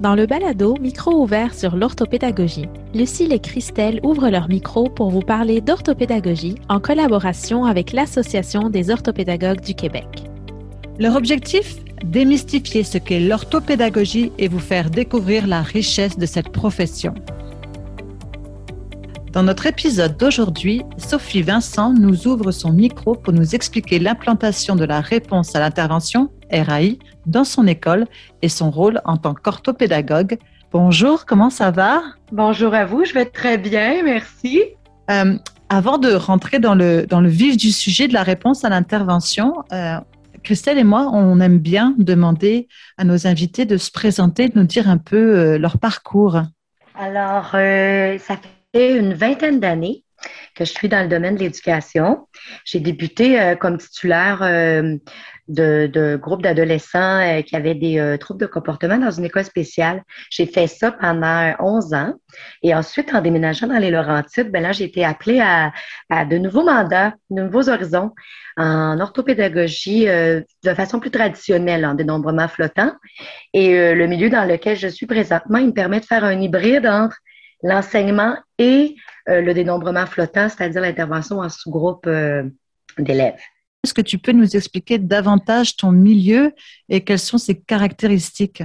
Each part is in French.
Dans le balado Micro ouvert sur l'orthopédagogie, Lucille et Christelle ouvrent leur micro pour vous parler d'orthopédagogie en collaboration avec l'Association des orthopédagogues du Québec. Leur objectif Démystifier ce qu'est l'orthopédagogie et vous faire découvrir la richesse de cette profession. Dans notre épisode d'aujourd'hui, Sophie Vincent nous ouvre son micro pour nous expliquer l'implantation de la réponse à l'intervention, RAI, dans son école et son rôle en tant qu'orthopédagogue. Bonjour, comment ça va? Bonjour à vous, je vais très bien, merci. Euh, avant de rentrer dans le, dans le vif du sujet de la réponse à l'intervention, euh, Christelle et moi, on aime bien demander à nos invités de se présenter, de nous dire un peu euh, leur parcours. Alors, ça fait une vingtaine d'années que je suis dans le domaine de l'éducation. J'ai débuté euh, comme titulaire euh, de, groupes d'adolescents euh, qui avaient des troubles de comportement dans une école spéciale. J'ai fait ça pendant 11 ans. Et ensuite, en déménageant dans les Laurentides, ben là, j'ai été appelée à, de nouveaux mandats, de nouveaux horizons en orthopédagogie de façon plus traditionnelle, en dénombrement flottant. Et le milieu dans lequel je suis présentement, il me permet de faire un hybride entre l'enseignement et euh, le dénombrement flottant, c'est-à-dire l'intervention en sous-groupe euh, d'élèves. Est-ce que tu peux nous expliquer davantage ton milieu et quelles sont ses caractéristiques?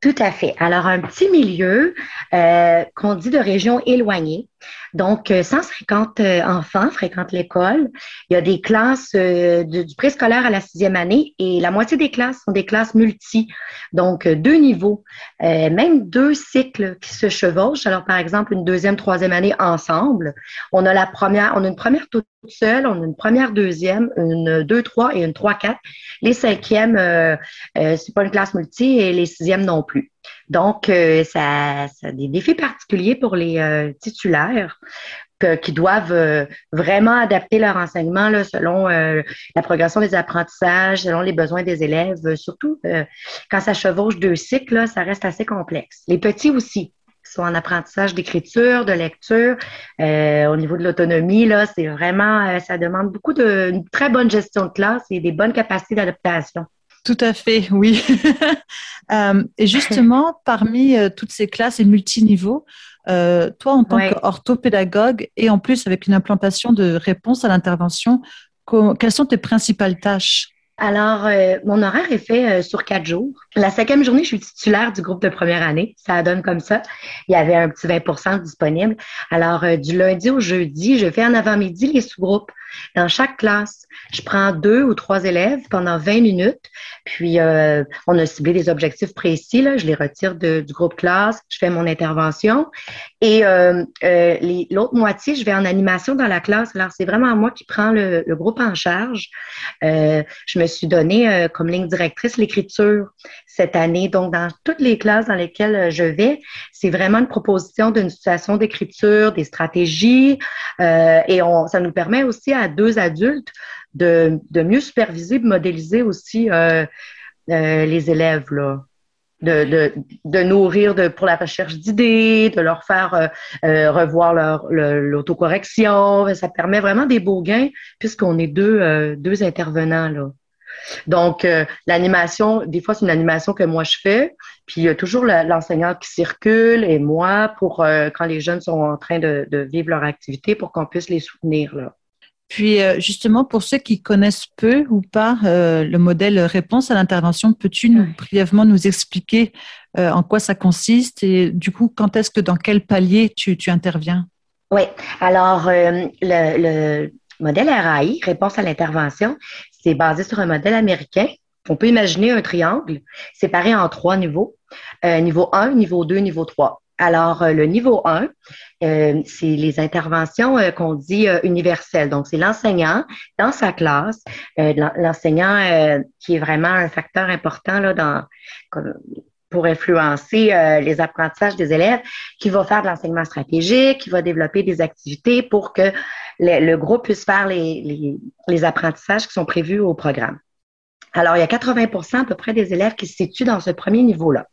Tout à fait. Alors, un petit milieu euh, qu'on dit de région éloignée. Donc, 150 euh, enfants fréquentent l'école. Il y a des classes euh, du préscolaire à la sixième année et la moitié des classes sont des classes multi, donc deux niveaux, même deux cycles qui se chevauchent. Alors, par exemple, une deuxième, troisième année ensemble. On a la première, on a une première toute seule, on a une première, deuxième, une deux, trois et une trois, quatre. Les cinquièmes, euh, c'est pas une classe multi et les sixièmes non plus. Donc, euh, ça, ça, a des défis particuliers pour les euh, titulaires qui doivent euh, vraiment adapter leur enseignement selon la progression des apprentissages, selon les besoins des élèves. surtout quand ça chevauche deux cycles, ça reste assez complexe. Les petits aussi sont en apprentissage d'écriture, de lecture. au niveau de l'autonomie, c'est vraiment, ça demande beaucoup de très bonne gestion de classe et des bonnes capacités d'adaptation. Tout à fait, oui. Euh, et justement, parmi euh, toutes ces classes et multiniveaux, euh, toi, en tant qu'orthopédagogue et en plus avec une implantation de réponse à l'intervention, quelles sont tes principales tâches? Alors, euh, mon horaire est fait euh, sur quatre jours. La cinquième journée, je suis titulaire du groupe de première année. Ça donne comme ça. Il y avait un petit 20% disponible. Alors, euh, du lundi au jeudi, je fais en avant-midi les sous-groupes. Dans chaque classe, je prends deux ou trois élèves pendant 20 minutes. Puis, on a ciblé des objectifs précis. Là. Je les retire du groupe classe. Je fais mon intervention. Et l'autre moitié, je vais en animation dans la classe. Alors, c'est vraiment moi qui prends le, le groupe en charge. je me suis donné euh, comme ligne directrice l'écriture cette année. Donc, dans toutes les classes dans lesquelles euh, je vais, c'est vraiment une proposition d'une situation d'écriture, des stratégies, euh, et on, ça nous permet aussi à deux adultes de, de mieux superviser, de modéliser aussi les élèves. Là de, de, de nourrir de, pour la recherche d'idées, de leur faire revoir leur l'autocorrection. Ça permet vraiment des beaux gains puisqu'on est deux, deux intervenants là. Donc, l'animation, des fois, c'est une animation que moi je fais, puis il y a toujours l'enseignant qui circule et moi pour quand les jeunes sont en train de, de vivre leur activité pour qu'on puisse les soutenir là. Puis euh, justement, pour ceux qui connaissent peu ou pas euh, le modèle réponse à l'intervention, peux-tu nous, brièvement nous expliquer euh, en quoi ça consiste et du coup, quand est-ce que dans quel palier tu, tu interviens? Oui, alors le, le, modèle RAI, réponse à l'intervention, c'est basé sur un modèle américain. On peut imaginer un triangle séparé en trois niveaux. niveau 1, niveau 2, niveau 3. Alors, le niveau 1, euh, c'est les interventions euh, qu'on dit euh, universelles. Donc, c'est l'enseignant dans sa classe, l'enseignant qui est vraiment un facteur important là, dans, pour influencer les apprentissages des élèves, qui va faire de l'enseignement stratégique, qui va développer des activités pour que le, groupe puisse faire les, les, les apprentissages qui sont prévus au programme. Alors, il y a 80% à peu près des élèves qui se situent dans ce premier niveau-là.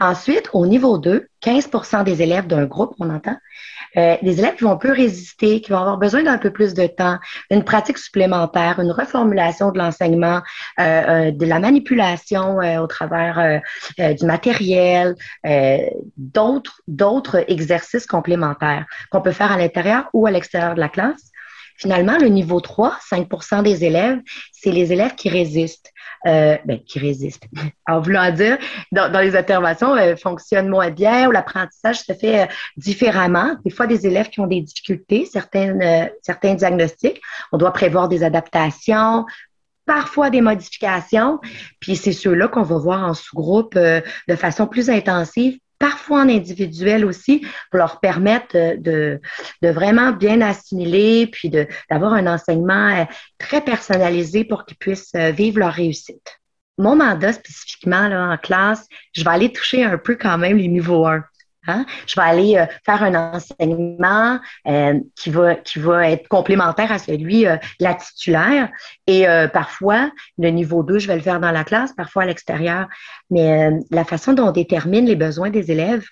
Ensuite, au niveau 2, 15% des élèves d'un groupe, on entend, Euh, des élèves qui vont peu résister, qui vont avoir besoin d'un peu plus de temps, une pratique supplémentaire, une reformulation de l'enseignement, euh, de la manipulation au travers du matériel, d'autres d'autres exercices complémentaires qu'on peut faire à l'intérieur ou à l'extérieur de la classe. Finalement, le niveau 3, 5% des élèves, c'est les élèves qui résistent. Euh, ben, qui résistent. En voulant dire, dans, les interventions, euh, fonctionnent moins bien ou l'apprentissage se fait euh, différemment. Des fois, des élèves qui ont des difficultés, certaines, euh, certains diagnostics, on doit prévoir des adaptations, parfois des modifications. Puis c'est ceux-là qu'on va voir en sous-groupe de façon plus intensive parfois en individuel aussi, pour leur permettre de, de vraiment bien assimiler, puis d'avoir un enseignement euh, très personnalisé pour qu'ils puissent euh, vivre leur réussite. Mon mandat spécifiquement là, en classe, je vais aller toucher un peu quand même les niveaux 1. Hein? Je vais aller euh, faire un enseignement euh, qui va qui va être complémentaire à celui euh, la titulaire et parfois le niveau 2, je vais le faire dans la classe, parfois à l'extérieur. Mais la façon dont on détermine les besoins des élèves,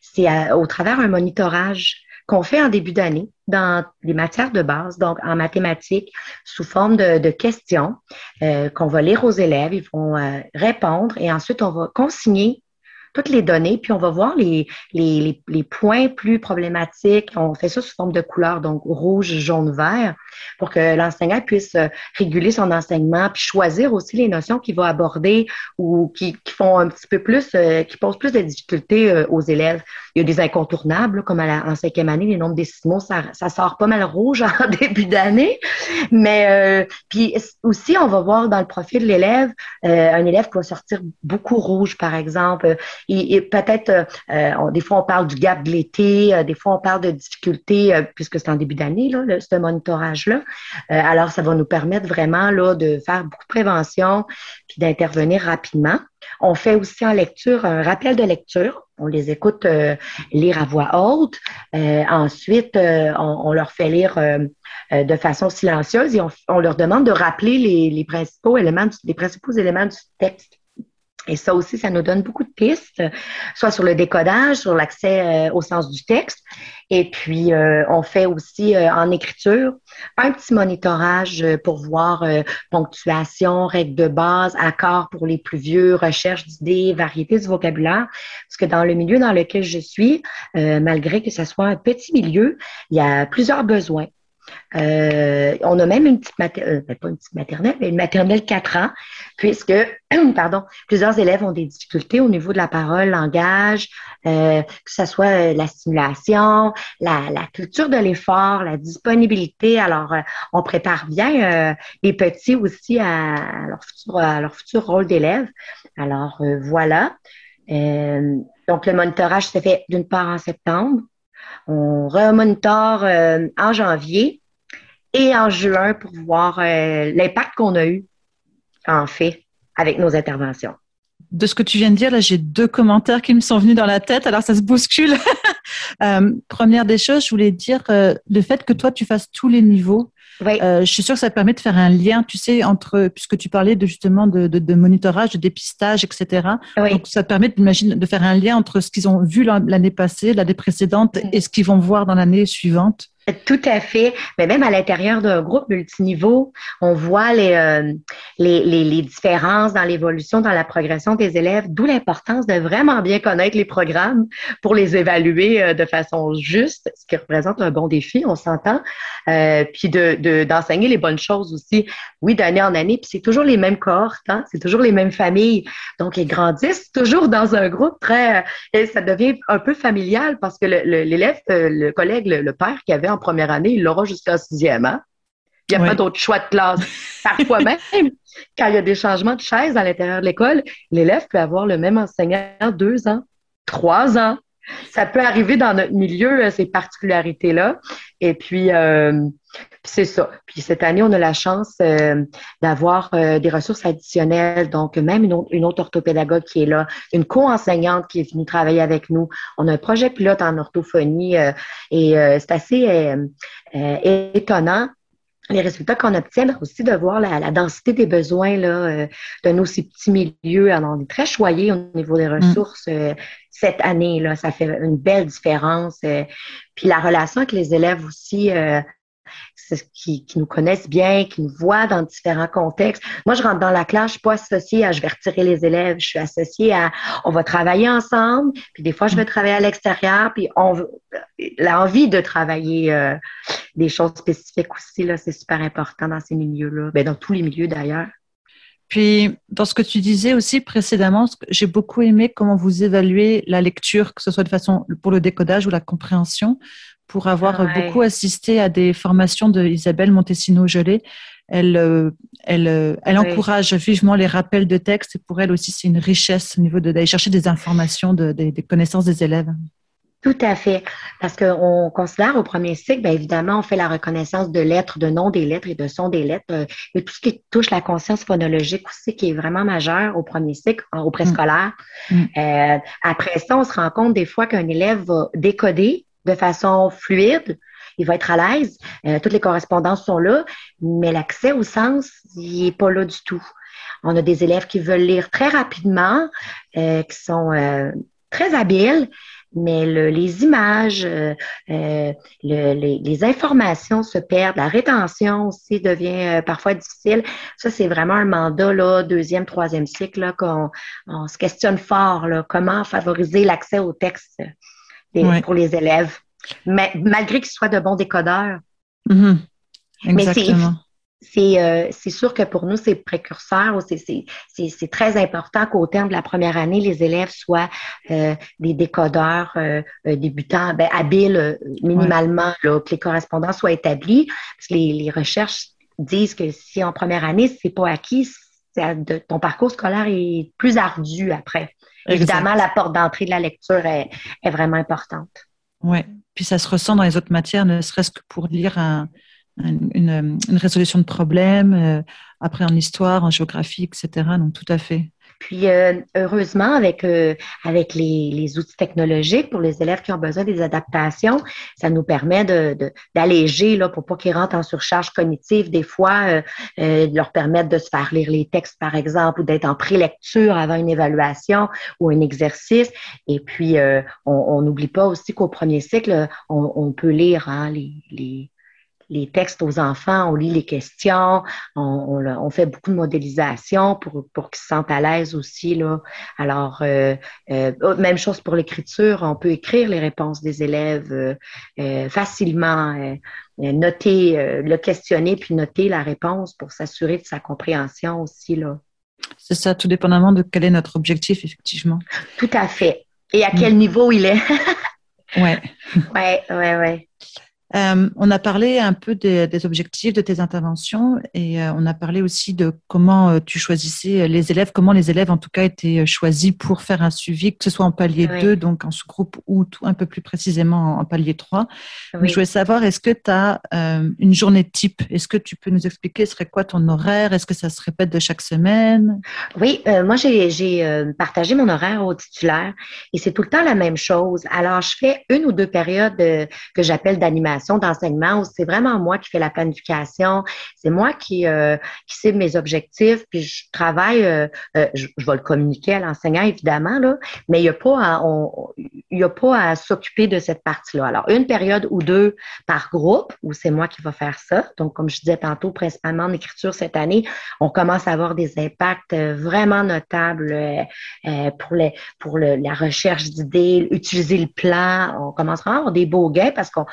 c'est au travers un monitorage qu'on fait en début d'année dans les matières de base, donc en mathématiques, sous forme de, de questions qu'on va lire aux élèves. Ils vont répondre et ensuite on va consigner toutes les données, puis on va voir les, les, les, points plus problématiques. On fait ça sous forme de couleurs, donc rouge, jaune, vert, pour que l'enseignant puisse euh, réguler son enseignement, puis choisir aussi les notions qu'il va aborder ou qui, qui font un petit peu plus, euh, qui posent plus de difficultés euh, aux élèves. Il y a des incontournables, comme à la, en cinquième année, les nombres décimaux, ça, ça sort pas mal rouge en début d'année. Mais puis aussi, on va voir dans le profil de l'élève, un élève qui va sortir beaucoup rouge, par exemple et, peut-être, euh, euh, des fois, on parle du gap de l'été, euh, des fois, on parle de difficultés, puisque c'est en début d'année, là, ce monitorage-là. alors, ça va nous permettre vraiment là, de faire beaucoup de prévention puis d'intervenir rapidement. On fait aussi en lecture un rappel de lecture. On les écoute lire à voix haute. ensuite, on, leur fait lire de façon silencieuse et on, leur demande de rappeler les, les principaux éléments, les principaux éléments du texte. Et ça aussi, ça nous donne beaucoup de pistes, soit sur le décodage, sur l'accès euh, au sens du texte. Et puis, euh, on fait aussi euh, en écriture un petit monitorage pour voir ponctuation, règles de base, accords pour les plus vieux, recherche d'idées, variété du vocabulaire. Parce que dans le milieu dans lequel je suis, malgré que ce soit un petit milieu, il y a plusieurs besoins. Euh, on a même une petite maternelle, euh, ben, pas une petite maternelle, mais une maternelle 4 ans, puisque, pardon, plusieurs élèves ont des difficultés au niveau de la parole, langage, euh, que ce soit la stimulation, la, culture de l'effort, la disponibilité. Alors, on prépare bien les petits aussi à, leur futur, à leur futur rôle d'élève. Alors, voilà. donc, le monitorage se fait d'une part en septembre, on remonitore euh, en janvier et en juin pour voir euh, l'impact qu'on a eu, en fait, avec nos interventions. De ce que tu viens de dire, là, j'ai deux commentaires qui me sont venus dans la tête, alors ça se bouscule. Euh, première des choses, je voulais dire le fait que toi, tu fasses tous les niveaux, euh, je suis sûre que ça permet de faire un lien, tu sais, entre, puisque tu parlais de, justement de, de, de monitorage, de dépistage, etc. Donc, ça permet de faire un lien entre ce qu'ils ont vu l'année passée, l'année précédente, mm. et ce qu'ils vont voir dans l'année suivante. Tout à fait. Mais même à l'intérieur d'un groupe multiniveau, on voit les, euh, les, les, les, différences dans l'évolution, dans la progression des élèves, d'où l'importance de vraiment bien connaître les programmes pour les évaluer euh, de façon juste, ce qui représente un bon défi, on s'entend, euh, puis de, d'enseigner les bonnes choses aussi, oui, d'année en année, puis c'est toujours les mêmes cohortes, hein, c'est toujours les mêmes familles, donc ils grandissent toujours dans un groupe très, et ça devient un peu familial parce que l'élève, le, le, collègue, le, père qui avait en première année, il l'aura jusqu'en sixième. Hein? Il n'y a pas d'autre choix de classe. Parfois même, quand il y a des changements de chaise à l'intérieur de l'école, l'élève peut avoir le même enseignant deux ans, trois ans. Ça peut arriver dans notre milieu, euh, ces particularités-là. Et puis, euh, c'est ça. Puis cette année, on a la chance euh, d'avoir des ressources additionnelles. Donc, même une autre, une autre, orthopédagogue qui est là, une co-enseignante qui est venue travailler avec nous. On a un projet pilote en orthophonie et c'est assez étonnant les résultats qu'on obtient, mais aussi de voir la, densité des besoins là, euh, de nos ces petits milieux. Alors, on est très choyés au niveau des mm. ressources euh, cette année. Là, ça fait une belle différence. Euh, puis la relation avec les élèves aussi, qui, nous connaissent bien, qui nous voient dans différents contextes. Moi, je rentre dans la classe, je suis pas associée à je vais retirer les élèves, je suis associée à on va travailler ensemble, puis des fois je vais travailler à l'extérieur, puis on l'envie de travailler euh, des choses spécifiques aussi là, c'est super important dans ces milieux-là, ben, dans tous les milieux d'ailleurs. Puis, dans ce que tu disais aussi précédemment, j'ai beaucoup aimé comment vous évaluez la lecture, que ce soit de façon pour le décodage ou la compréhension pour avoir ah beaucoup assisté à des formations de Isabelle Montesino-Gelé. Elle, euh, elle, euh, encourage vivement les rappels de texte et pour elle aussi, c'est une richesse au niveau d'aller chercher des informations, de, des connaissances des élèves. Tout à fait. Parce qu'on considère au premier cycle, bien évidemment, on fait la reconnaissance de lettres, de noms des lettres et de sons des lettres. Euh, et tout ce qui touche la conscience phonologique aussi, qui est vraiment majeur au premier cycle, au préscolaire. Mm. Euh, après ça, on se rend compte des fois qu'un élève va décoder de façon fluide. Il va être à l'aise. Euh, toutes les correspondances sont là, mais l'accès au sens, il n'est pas là du tout. On a des élèves qui veulent lire très rapidement, euh, qui sont euh, très habiles, mais les images, les, les, informations se perdent, la rétention aussi devient parfois difficile. Ça, c'est vraiment un mandat, là, deuxième, troisième cycle, qu'on on se questionne fort, là, comment favoriser l'accès au texte pour les élèves, mais, malgré qu'ils soient de bons décodeurs. Mm-hmm. Exactement. Mais c'est sûr que pour nous, c'est précurseur, c'est très important qu'au terme de la première année, les élèves soient euh, des décodeurs euh, euh, débutants, ben, habiles minimalement, là, que les correspondants soient établis. Parce que les, les recherches disent que si en première année, c'est pas acquis, ton parcours scolaire est plus ardu après. Évidemment, la porte d'entrée de la lecture est, vraiment importante. Oui, puis ça se ressent dans les autres matières, ne serait-ce que pour lire une, résolution de problème, euh, après en histoire, en géographie, etc. Donc, tout à fait. Puis euh, heureusement, avec, euh, avec les, les, outils technologiques pour les élèves qui ont besoin des adaptations, ça nous permet d'alléger de, là, pour pas qu'ils rentrent en surcharge cognitive. Des fois, euh, de leur permettre de se faire lire les textes, par exemple, ou d'être en prélecture avant une évaluation ou un exercice. Et puis, on n'oublie pas aussi qu'au premier cycle, on, on peut lire hein, les, les les textes aux enfants, on lit les questions, on, fait beaucoup de modélisation pour, pour qu'ils se sentent à l'aise aussi. Là. Alors, euh, euh, oh, même chose pour l'écriture, on peut écrire les réponses des élèves euh, facilement, noter, le questionner, puis noter la réponse pour s'assurer de sa compréhension aussi. Là. C'est ça, tout dépendamment de quel est notre objectif, effectivement. Tout à fait. Et à quel mm. niveau il est. ouais. Ouais, ouais, ouais. Euh, on a parlé un peu des, objectifs de tes interventions et euh, on a parlé aussi de comment euh, tu choisissais les élèves, comment les élèves en tout cas étaient choisis pour faire un suivi, que ce soit en palier 2, donc en sous-groupe, ou tout, un peu plus précisément en palier 3. Mais je voulais savoir, est-ce que tu as une journée type? Est-ce que tu peux nous expliquer, serait quoi ton horaire? Est-ce que ça se répète de chaque semaine? Oui, moi j'ai partagé mon horaire au titulaire et c'est tout le temps la même chose. Alors, je fais une ou deux périodes que j'appelle d'animation d'enseignement où c'est vraiment moi qui fais la planification, c'est moi qui, euh, qui cible mes objectifs, puis je travaille, euh, euh, je, vais le communiquer à l'enseignant évidemment, là, mais il n'y a pas à, il y a pas à s'occuper de cette partie-là. Alors, une période ou deux par groupe où c'est moi qui va faire ça. Donc, comme je disais tantôt, principalement en écriture cette année, on commence à avoir des impacts vraiment notables pour, les, pour la recherche d'idées, utiliser le plan. On commence à avoir des beaux gains parce qu'on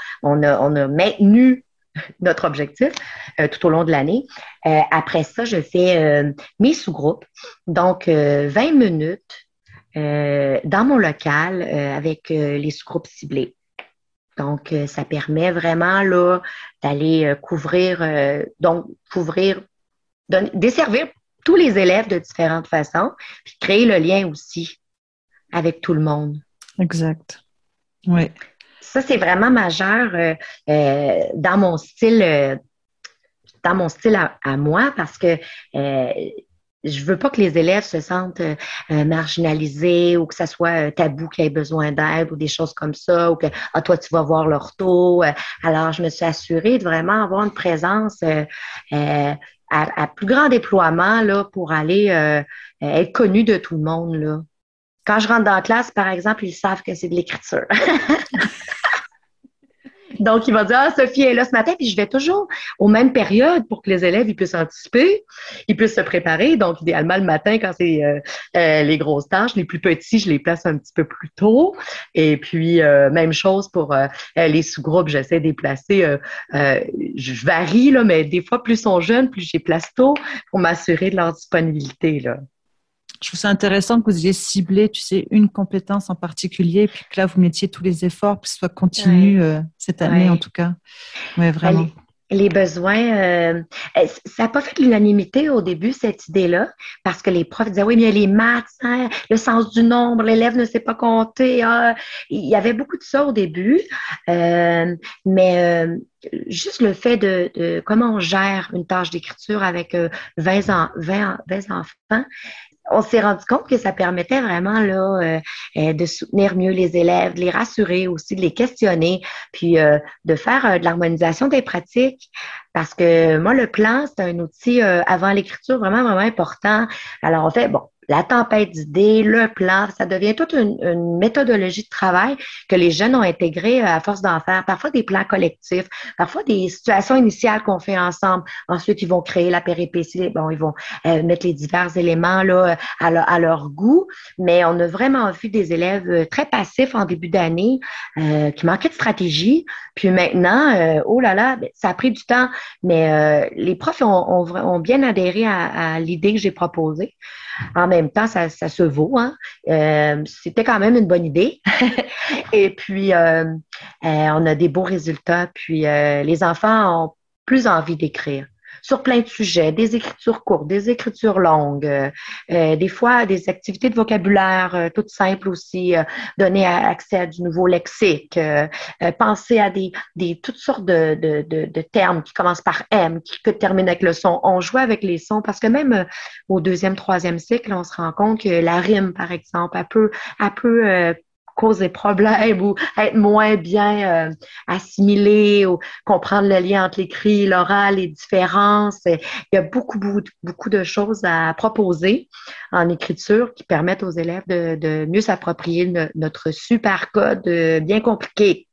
a, on a maintenu notre objectif euh, tout au long de l'année. Euh, après ça, je fais euh, mes sous-groupes, donc 20 minutes dans mon local avec les sous-groupes ciblés. Donc, ça permet vraiment d'aller couvrir, donc couvrir, desservir tous les élèves de différentes façons, puis créer le lien aussi avec tout le monde. Exact. Oui ça, c'est vraiment majeur euh, euh, dans mon style, euh, dans mon style à, moi parce que je veux pas que les élèves se sentent euh, euh, marginalisés ou que ça soit euh, tabou qu'ils aient besoin d'aide ou des choses comme ça ou que ah, toi tu vas voir leur taux. alors je me suis assurée de vraiment avoir une présence à, plus grand déploiement là pour aller être connue de tout le monde là. Quand je rentre dans la classe, par exemple, ils savent que c'est de l'écriture. Donc, il va dire, ah, Sophie est là ce matin, puis je vais toujours aux mêmes périodes pour que les élèves ils puissent anticiper, ils puissent se préparer. Donc, idéalement, le matin, quand c'est euh, euh, les grosses tâches, les plus petits, je les place un petit peu plus tôt. Et puis, euh, même chose pour les sous-groupes, j'essaie de les placer. je varie, là, mais des fois, plus ils sont jeunes, plus je les place tôt pour m'assurer de leur disponibilité. Là je trouve ça intéressant que vous ayez ciblé, tu sais, une compétence en particulier, puis que là, vous mettiez tous les efforts pour que ce soit continu euh, cette année, en tout cas. Oui, vraiment. Les, besoins, euh, eh, ça n'a pas fait l'unanimité au début, cette idée-là, parce que les profs disaient, oui, mais les maths, hein, le sens du nombre, l'élève ne sait pas compter. Ah. Il y avait beaucoup de ça au début, euh, mais juste le fait de, comment on gère une tâche d'écriture avec 20, ans, 20, 20 enfants, on s'est rendu compte que ça permettait vraiment là euh, euh, de soutenir mieux les élèves, de les rassurer aussi, de les questionner, puis euh, de faire de l'harmonisation des pratiques. Parce que moi, le plan, c'est un outil avant l'écriture vraiment, vraiment important. Alors, on fait, bon, la tempête d'idées, le plan, ça devient toute une, méthodologie de travail que les jeunes ont intégrée euh, à force d'en faire. Parfois des plans collectifs, parfois des situations initiales qu'on fait ensemble. Ensuite, ils vont créer la péripétie. Bon, ils vont euh, mettre les divers éléments là à leur, goût. Mais on a vraiment vu des élèves euh, très passifs en début d'année qui manquaient de stratégie. Puis maintenant, oh là là, ben, ça a pris du temps, mais les profs ont, bien adhéré à l'idée que j'ai proposée. En même temps, ça, se vaut. Hein. Euh, c'était quand même une bonne idée. Et puis, euh, euh, on a des beaux résultats. Puis, les enfants ont plus envie d'écrire sur plein de sujets, des écritures courtes, des écritures longues, euh, euh, des fois des activités de vocabulaire euh, toutes simples aussi, donner accès à du nouveau lexique, penser à des, des toutes sortes de, de, de, termes qui commencent par M, qui, qui terminent avec le son. On joue avec les sons parce que même au deuxième, troisième cycle, on se rend compte que la rime, par exemple, elle peut, elle peut cause des problèmes ou être moins bien euh, assimilé ou comprendre le lien entre l'écrit, l'oral, les différences. Il y a beaucoup, beaucoup, beaucoup de choses à proposer en écriture qui permettent aux élèves de, de mieux s'approprier notre super code euh, bien compliqué.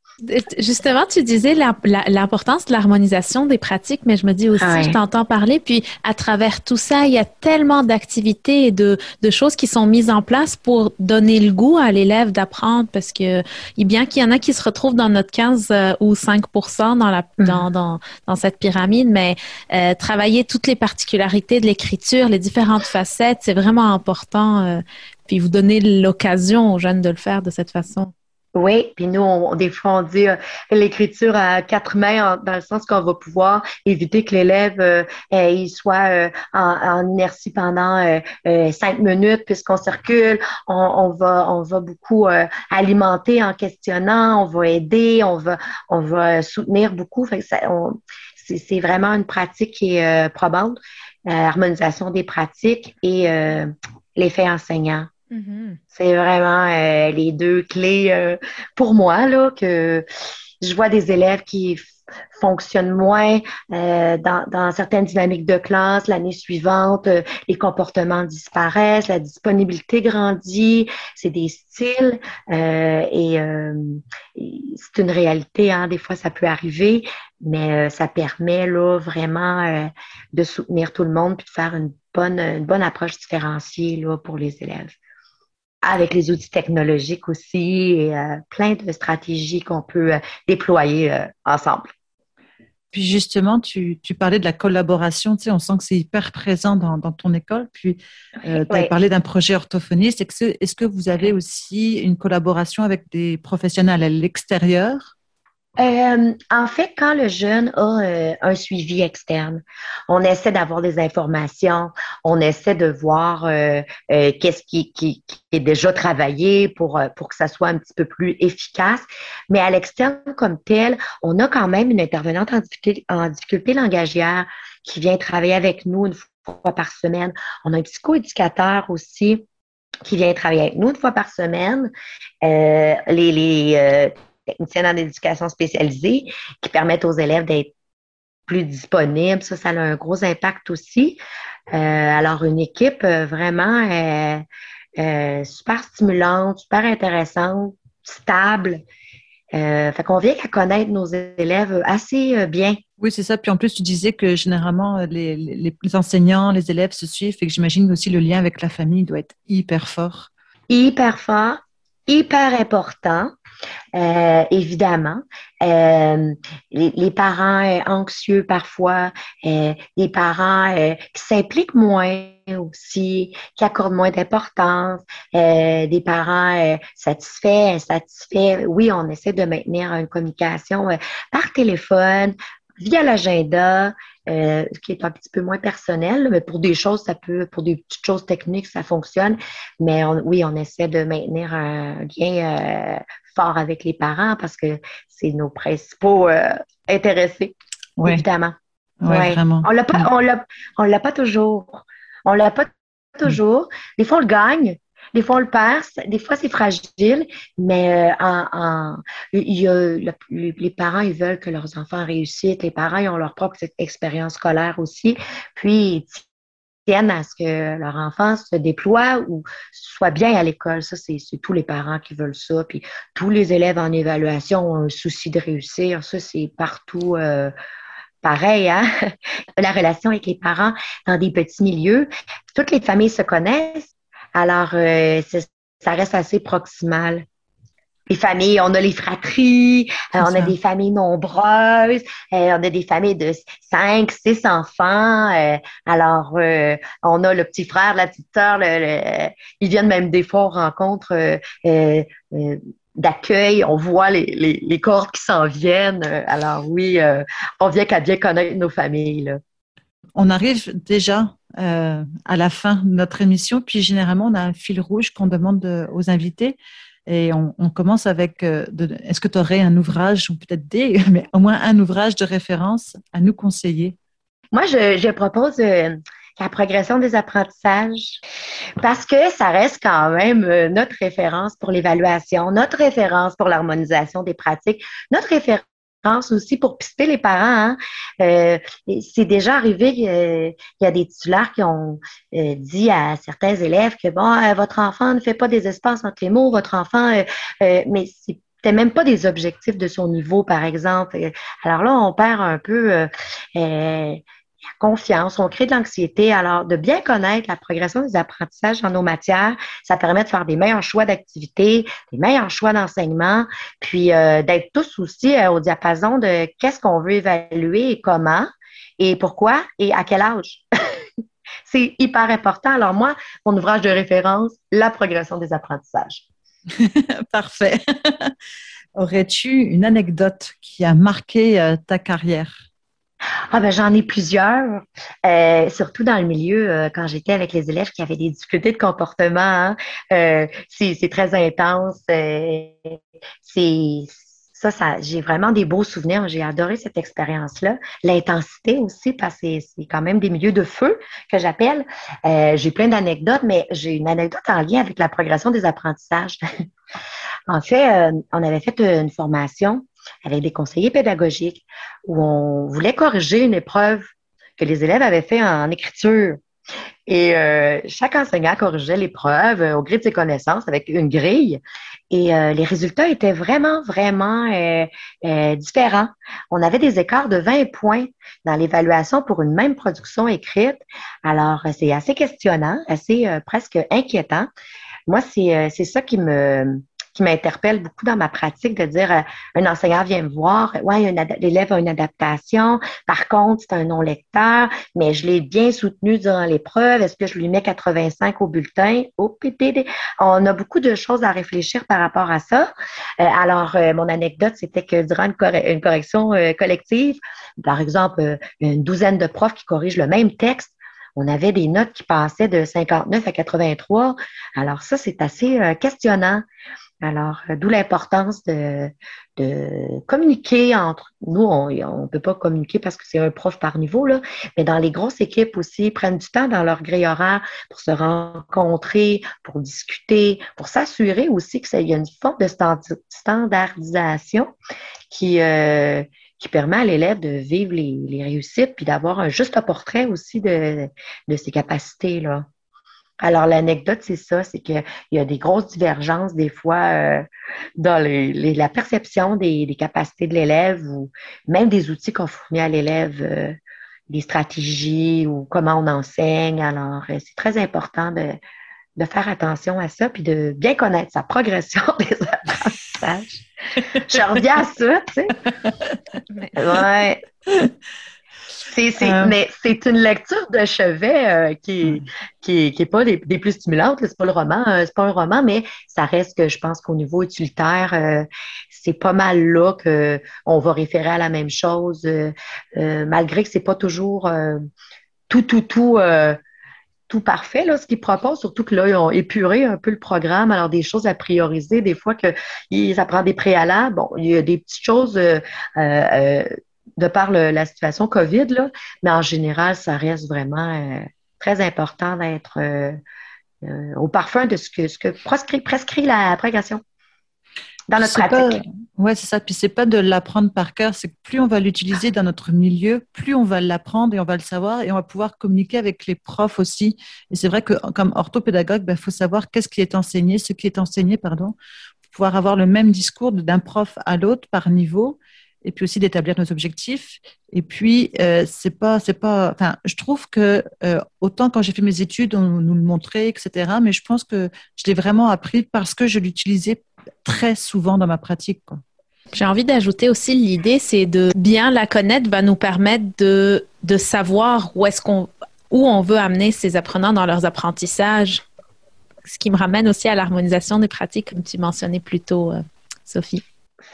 Justement, tu disais l'importance de l'harmonisation des pratiques, mais je me dis aussi, je t'entends parler, puis à travers tout ça, il y a tellement d'activités et de, choses qui sont mises en place pour donner le goût à l'élève d'apprendre, parce que bien qu'il y en a qui se retrouvent dans notre 15 euh, ou 5% dans, la, dans, dans, cette pyramide, mais euh, travailler toutes les particularités de l'écriture, les différentes facettes, c'est vraiment important. Euh, puis vous donner l'occasion aux jeunes de le faire de cette façon. Oui, puis nous, on, des fois, on dit euh, l'écriture à quatre mains, dans le sens qu'on va pouvoir éviter que l'élève euh, euh, il soit en, inertie pendant cinq minutes puisqu'on circule. On, va, on va beaucoup alimenter en questionnant, on va aider, on va, on va soutenir beaucoup. c'est vraiment une pratique qui est probante, l'harmonisation des pratiques et l'effet enseignant. Mm-hmm. C'est vraiment euh, les deux clés euh, pour moi là que je vois des élèves qui fonctionnent moins euh, dans, dans, certaines dynamiques de classe. L'année suivante, les comportements disparaissent, la disponibilité grandit, c'est des styles et c'est une réalité. Hein, des fois, ça peut arriver, mais ça permet là vraiment de soutenir tout le monde puis de faire une bonne, une bonne approche différenciée là, pour les élèves avec les outils technologiques aussi et euh, plein de stratégies qu'on peut euh, déployer euh, ensemble. Puis justement, tu, parlais de la collaboration, tu sais, on sent que c'est hyper présent dans, ton école. Puis tu as parlé d'un projet orthophoniste. Est-ce que vous avez aussi une collaboration avec des professionnels à l'extérieur? Euh, en fait, quand le jeune a euh, un suivi externe, on essaie d'avoir des informations, on essaie de voir euh, qu'est-ce qui, qui, est déjà travaillé pour, pour que ça soit un petit peu plus efficace. Mais à l'externe comme tel, on a quand même une intervenante en difficulté, en difficulté langagière qui vient travailler avec nous une fois par semaine. On a un psychoéducateur aussi qui vient travailler avec nous une fois par semaine. Euh, les, les euh, techniciens en éducation spécialisée qui permettent aux élèves d'être plus disponibles. Ça, ça a un gros impact aussi. Euh, alors, une équipe vraiment super stimulante, super intéressante, stable. Euh, fait qu'on vient qu'à connaître nos élèves assez bien. Oui, c'est ça. Puis en plus, tu disais que généralement, les, les, enseignants, les élèves se suivent et que j'imagine aussi le lien avec la famille doit être hyper fort. Hyper fort, hyper important. Euh, évidemment. Euh, les, parents euh, anxieux parfois, les parents qui s'impliquent moins aussi, qui accordent moins d'importance, des parents satisfaits, insatisfaits. Oui, on essaie de maintenir une communication par téléphone, via l'agenda, qui est un petit peu moins personnel, mais pour des choses, ça peut, pour des petites choses techniques, ça fonctionne. Mais oui, on essaie de maintenir un lien fort avec les parents parce que c'est nos principaux euh, intéressés, évidemment. Oui, vraiment. On l'a pas, mm. on l'a, on l'a pas toujours. On l'a pas toujours. Des fois, on le gagne, des fois, on le perd, des fois, c'est fragile, mais euh, en, il y a, les parents, ils veulent que leurs enfants réussissent. Les parents, ils ont leur propre expérience scolaire aussi. Puis, tiennent à ce que leur enfant se déploie ou soit bien à l'école. Ça, c'est tous les parents qui veulent ça. Puis, tous les élèves en évaluation ont un souci de réussir. Ça, c'est partout. Euh, pareil, hein? la relation avec les parents dans des petits milieux. Toutes les familles se connaissent, alors, euh, ça reste assez proximal. Les familles, on a les fratries, euh, on a des familles nombreuses, euh, on a des familles de cinq, six enfants. alors, on a le petit frère, la petite sœur, ils viennent même des fois aux rencontres d'accueil, on voit les, les, les corps qui s'en viennent. Alors oui, on vient qu'à bien connaître nos familles. On arrive déjà euh, à la fin de notre émission. Puis généralement, on a un fil rouge qu'on demande aux invités. Et on, commence avec, euh, est-ce que tu aurais un ouvrage, ou peut-être des, mais au moins un ouvrage de référence à nous conseiller? Moi, je, propose euh, la progression des apprentissages parce que ça reste quand même notre référence pour l'évaluation, notre référence pour l'harmonisation des pratiques, notre référence aussi pour pister les parents. Hein. Euh, c'est déjà arrivé qu'il y a des titulaires qui ont euh, dit à certains élèves que bon, euh, votre enfant ne fait pas des espaces entre les mots, votre enfant, mais c'est même pas des objectifs de son niveau, par exemple. Alors là, on perd un peu confiance, on crée de l'anxiété. Alors, de bien connaître la progression des apprentissages dans nos matières, ça permet de faire des meilleurs choix d'activités, des meilleurs choix d'enseignement, puis euh, d'être tous aussi euh, au diapason de qu'est-ce qu'on veut évaluer et comment, et pourquoi, et à quel âge. C'est hyper important. Alors moi, mon ouvrage de référence, La progression des apprentissages. Parfait. Aurais-tu une anecdote qui a marqué euh, ta carrière? Ah ben j'en ai plusieurs, euh, surtout dans le milieu euh, quand j'étais avec les élèves qui avaient des difficultés de comportement. Hein. Euh, c'est très intense. c'est ça, ça j'ai vraiment des beaux souvenirs. J'ai adoré cette expérience-là. L'intensité aussi, parce que c'est quand même des milieux de feu que j'appelle. j'ai plein d'anecdotes, mais j'ai une anecdote en lien avec la progression des apprentissages. en fait, on avait fait une formation avec des conseillers pédagogiques où on voulait corriger une épreuve que les élèves avaient fait en écriture. Et euh, chaque enseignant corrigeait l'épreuve euh, au gré de ses connaissances avec une grille. Et euh, les résultats étaient vraiment, vraiment différents. On avait des écarts de 20 points dans l'évaluation pour une même production écrite. Alors, c'est assez questionnant, assez presque inquiétant. Moi, c'est ça qui me qui m'interpelle beaucoup dans ma pratique de dire euh, un enseignant vient me voir, ouais, l'élève a une adaptation, par contre, c'est un non-lecteur, mais je l'ai bien soutenu durant l'épreuve, est-ce que je lui mets 85 au bulletin? Au PTD? On a beaucoup de choses à réfléchir par rapport à ça. Euh, alors, euh, mon anecdote, c'était que durant une, correction collective, par exemple, une douzaine de profs qui corrigent le même texte, on avait des notes qui passaient de 59 à 83. Alors ça, c'est assez questionnant. Alors, euh, d'où l'importance de, de, communiquer entre nous. On ne peut pas communiquer parce que c'est un prof par niveau, là, mais dans les grosses équipes aussi, prennent du temps dans leur grille horaire pour se rencontrer, pour discuter, pour s'assurer aussi qu'il y a une forme de standardisation qui, euh, qui permet à l'élève de vivre les, les réussites puis d'avoir un juste portrait aussi de, de ses capacités. Là. Alors, l'anecdote, c'est ça, c'est qu'il y a des grosses divergences des fois euh, dans la perception des, capacités de l'élève ou même des outils qu'on fournit à l'élève, euh, des stratégies ou comment on enseigne. Alors, euh, c'est très important de, de, faire attention à ça puis de bien connaître sa progression des apprentissages. Je reviens à ça, tu sais. Ouais. Euh. mais c'est une lecture de chevet euh, qui, qui, qui est pas des, plus stimulantes. C'est pas le roman, euh, c'est pas un roman, mais ça reste que je pense qu'au niveau utilitaire, c'est pas mal là que on va référer à la même chose, malgré que c'est pas toujours tout, tout, tout tout parfait, là, ce qu'ils proposent, surtout que là, ils ont épuré un peu le programme. Alors, des choses à prioriser, des fois que ça prend des préalables. Bon, il y a des petites choses de par la situation COVID, là, mais en général, ça reste vraiment euh, très important d'être euh, euh, au parfum de ce que, ce que prescrit, prescrit la progression dans notre pratique. Oui, c'est ça. Puis c'est pas de l'apprendre par cœur, c'est que plus on va l'utiliser dans notre milieu, plus on va l'apprendre et on va le savoir et on va pouvoir communiquer avec les profs aussi. Et c'est vrai que comme orthopédagogue, il ben, faut savoir qu'est-ce qui est enseigné, ce qui est enseigné, pardon, pour pouvoir avoir le même discours d'un prof à l'autre par niveau et puis aussi d'établir nos objectifs. Et puis, euh, c'est pas, c'est pas, enfin, je trouve que euh, autant quand j'ai fait mes études, on nous le montrait, etc. Mais je pense que je l'ai vraiment appris parce que je l'utilisais très souvent dans ma pratique. J'ai envie d'ajouter aussi l'idée, c'est de bien la connaître va nous permettre de, de savoir où est-ce qu'on où on veut amener ces apprenants dans leurs apprentissages. Ce qui me ramène aussi à l'harmonisation des pratiques, comme tu mentionnais plus tôt, euh, Sophie.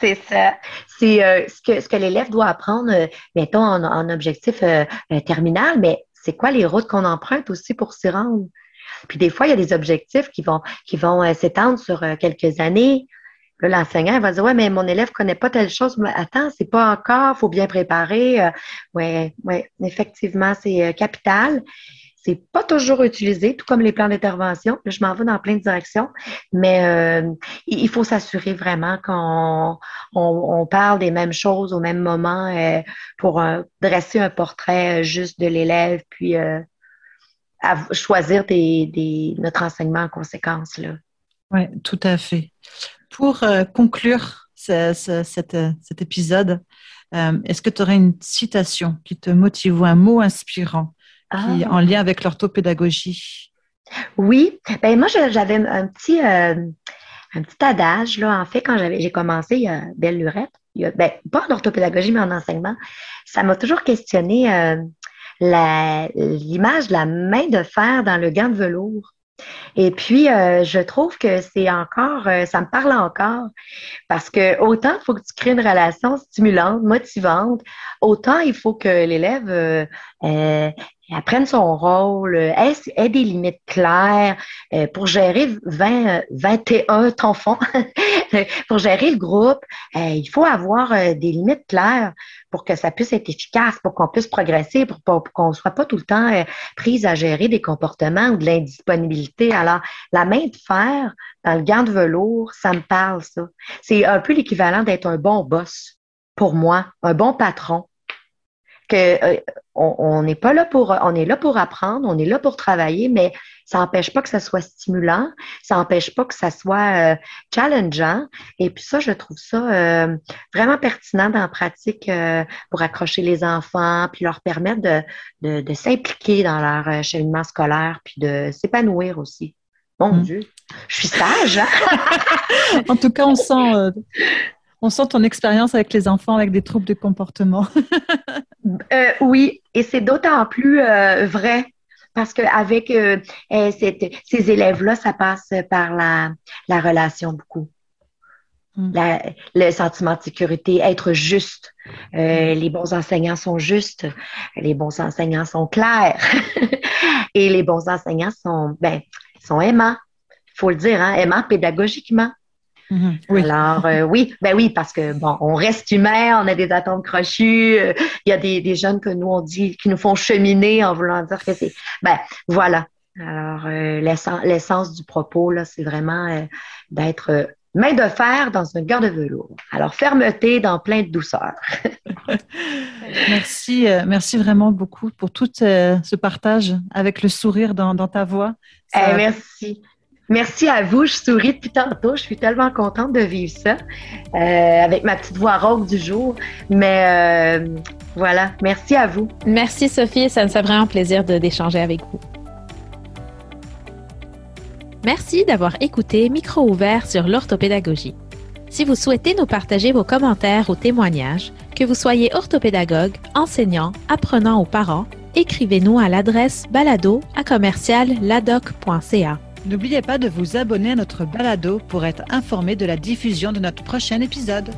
C'est ça. C'est euh, ce que, ce que l'élève doit apprendre, euh, mettons, en, objectif euh, terminal, mais c'est quoi les routes qu'on emprunte aussi pour s'y rendre? Puis des fois, il y a des objectifs qui vont, qui vont s'étendre sur quelques années. Là, l'enseignant va dire Ouais, mais mon élève connaît pas telle chose. Attends, c'est pas encore, faut bien préparer. oui, ouais, effectivement, c'est capital. C'est pas toujours utilisé, tout comme les plans d'intervention. Je m'en vais dans plein de directions, mais euh, il faut s'assurer vraiment qu'on on, parle des mêmes choses au même moment euh, pour euh, dresser un portrait juste de l'élève, puis choisir notre enseignement en conséquence. Oui, tout à fait. Pour conclure cet épisode, est-ce que tu aurais une citation qui te motive ou un mot inspirant qui, en lien avec l'orthopédagogie. Oui, ben moi j'avais un petit euh, un petit adage là en fait quand j'avais j'ai commencé il y a belle lurette, il y a, ben, pas en orthopédagogie mais en enseignement, ça m'a toujours questionné euh, l'image de la main de fer dans le gant de velours. Et puis, euh, je trouve que c'est encore, ça me parle encore, parce que autant il faut que tu crées une relation stimulante, motivante, autant il faut que l'élève apprenne son rôle, ait, ait des limites claires euh, pour gérer 20, 21 enfants, pour gérer le groupe. Euh, il faut avoir euh, des limites claires pour que ça puisse être efficace, pour qu'on puisse progresser, pour, qu'on ne soit pas tout le temps prise à gérer des comportements ou de l'indisponibilité. Alors, la main de fer dans le gant de velours, ça me parle, ça. C'est un peu l'équivalent d'être un bon boss pour moi, un bon patron euh, on n'est pas là pour, on est là pour apprendre, on est là pour travailler, mais ça n'empêche pas que ça soit stimulant, ça n'empêche pas que ça soit euh, challengeant. Et puis ça, je trouve ça euh, vraiment pertinent dans la pratique pour accrocher les enfants, puis leur permettre de, s'impliquer dans leur cheminement scolaire, puis de s'épanouir aussi. Mon mmh. Dieu, je suis sage. Hein? en tout cas, on sent on sent ton expérience avec les enfants avec des troubles de comportement. Euh, oui, et c'est d'autant plus euh, vrai parce qu'avec euh, eh, ces élèves-là, ça passe par la, relation beaucoup. Mm. le sentiment de sécurité, être juste. Euh, les bons enseignants sont justes, les bons enseignants sont clairs et les bons enseignants sont, ben, sont aimants. Il faut le dire, hein, aimants pédagogiquement. Mm-hmm. oui. Alors euh, oui, ben oui, parce que bon, on reste humain, on a des atomes crochus. Euh, il y a des, des, jeunes que nous on dit qui nous font cheminer en voulant dire que c'est. Ben voilà. Alors l'essence du propos là, c'est vraiment d'être main de fer dans un garde de velours. Alors, fermeté dans plein de douceur. merci, euh, merci vraiment beaucoup pour tout euh, ce partage avec le sourire dans, ta voix. Eh, merci. Merci à vous. Je souris depuis tantôt. Je suis tellement contente de vivre ça euh, avec ma petite voix rauque du jour. Mais voilà, merci à vous. Merci Sophie. Ça me fait vraiment plaisir d'échanger avec vous. Merci d'avoir écouté Micro ouvert sur l'orthopédagogie. Si vous souhaitez nous partager vos commentaires ou témoignages, que vous soyez orthopédagogue, enseignant, apprenant ou parent, écrivez-nous à l'adresse balado à commercial N'oubliez pas de vous abonner à notre balado pour être informé de la diffusion de notre prochain épisode.